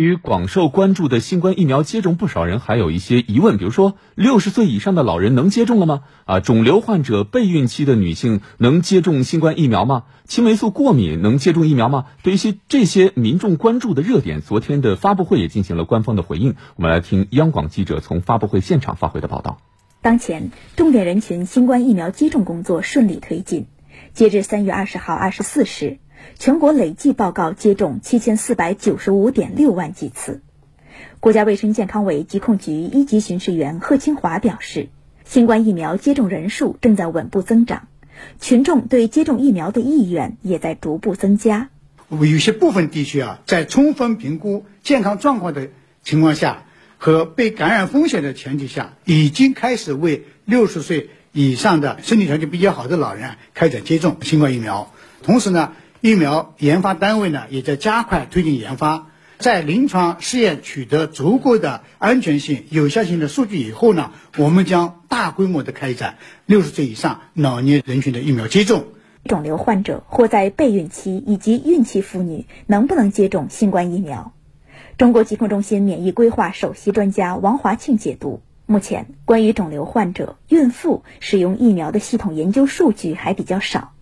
与广受关注的新冠疫苗接种，不少人还有一些疑问，比如说六十岁以上的老人能接种了吗？啊，肿瘤患者、备孕期的女性能接种新冠疫苗吗？青霉素过敏能接种疫苗吗？对一些这些民众关注的热点，昨天的发布会也进行了官方的回应。我们来听央广记者从发布会现场发回的报道。当前重点人群新冠疫苗接种工作顺利推进，截至三月二十号二十四时。全国累计报告接种七千四百九十五点六万剂次。国家卫生健康委疾控局一级巡视员贺清华表示，新冠疫苗接种人数正在稳步增长，群众对接种疫苗的意愿也在逐步增加。我有些部分地区啊，在充分评估健康状况的情况下和被感染风险的前提下，已经开始为六十岁以上的身体条件比较好的老人开展接种新冠疫苗。同时呢，疫苗研发单位呢也在加快推进研发，在临床试验取得足够的安全性、有效性的数据以后呢，我们将大规模的开展六十岁以上老年人群的疫苗接种。肿瘤患者或在备孕期以及孕期妇女能不能接种新冠疫苗？中国疾控中心免疫规划首席专家王华庆解读：目前关于肿瘤患者、孕妇使用疫苗的系统研究数据还比较少，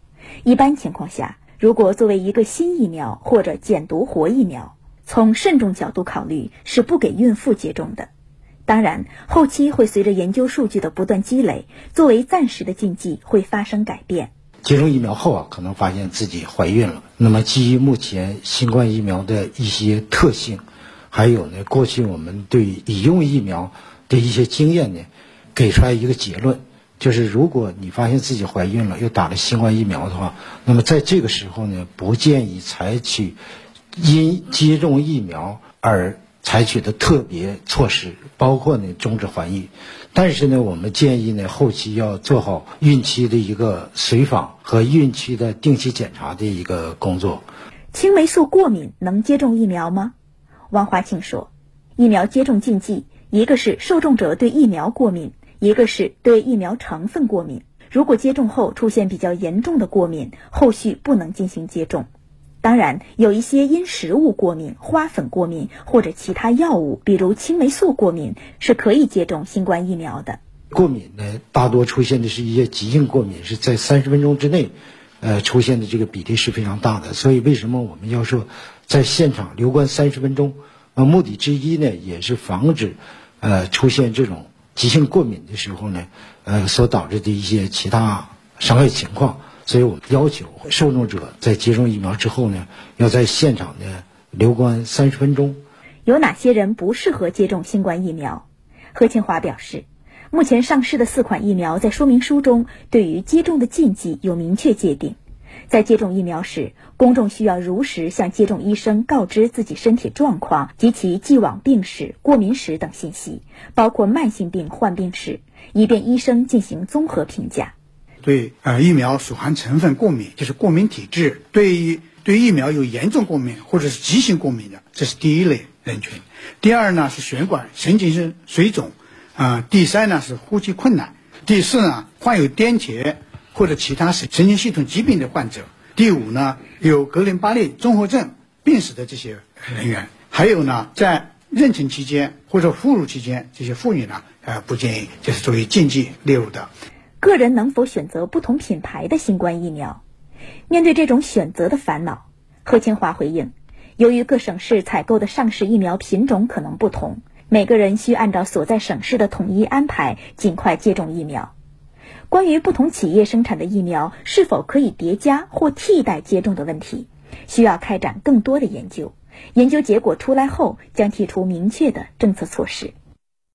一般情况下。如果作为一个新疫苗或者减毒活疫苗，从慎重角度考虑，是不给孕妇接种的。当然，后期会随着研究数据的不断积累，作为暂时的禁忌会发生改变。接种疫苗后啊，可能发现自己怀孕了。那么，基于目前新冠疫苗的一些特性，还有呢，过去我们对已用疫苗的一些经验呢，给出来一个结论。就是如果你发现自己怀孕了，又打了新冠疫苗的话，那么在这个时候呢，不建议采取因接种疫苗而采取的特别措施，包括呢终止怀孕。但是呢，我们建议呢后期要做好孕期的一个随访和孕期的定期检查的一个工作。青霉素过敏能接种疫苗吗？王华庆说，疫苗接种禁忌一个是受众者对疫苗过敏。一个是对疫苗成分过敏，如果接种后出现比较严重的过敏，后续不能进行接种。当然，有一些因食物过敏、花粉过敏或者其他药物，比如青霉素过敏，是可以接种新冠疫苗的。过敏呢，大多出现的是一些急性过敏，是在三十分钟之内，呃，出现的这个比例是非常大的。所以，为什么我们要说在现场留观三十分钟？呃，目的之一呢，也是防止呃出现这种。急性过敏的时候呢，呃，所导致的一些其他伤害情况，所以我要求受众者在接种疫苗之后呢，要在现场呢留观三十分钟。有哪些人不适合接种新冠疫苗？何清华表示，目前上市的四款疫苗在说明书中对于接种的禁忌有明确界定。在接种疫苗时，公众需要如实向接种医生告知自己身体状况及其既往病史、过敏史等信息，包括慢性病患病史，以便医生进行综合评价。对呃疫苗所含成分过敏，就是过敏体质；对于对疫苗有严重过敏或者是急性过敏的，这是第一类人群。第二呢是血管神经性水肿，啊，第三呢是呼吸困难，第四呢患有癫痫。或者其他神神经系统疾病的患者，第五呢，有格林巴利综合症病史的这些人员，还有呢，在妊娠期间或者哺乳期间，这些妇女呢，呃，不建议就是作为禁忌列入的。个人能否选择不同品牌的新冠疫苗？面对这种选择的烦恼，贺清华回应：由于各省市采购的上市疫苗品种可能不同，每个人需按照所在省市的统一安排，尽快接种疫苗。关于不同企业生产的疫苗是否可以叠加或替代接种的问题，需要开展更多的研究。研究结果出来后，将提出明确的政策措施。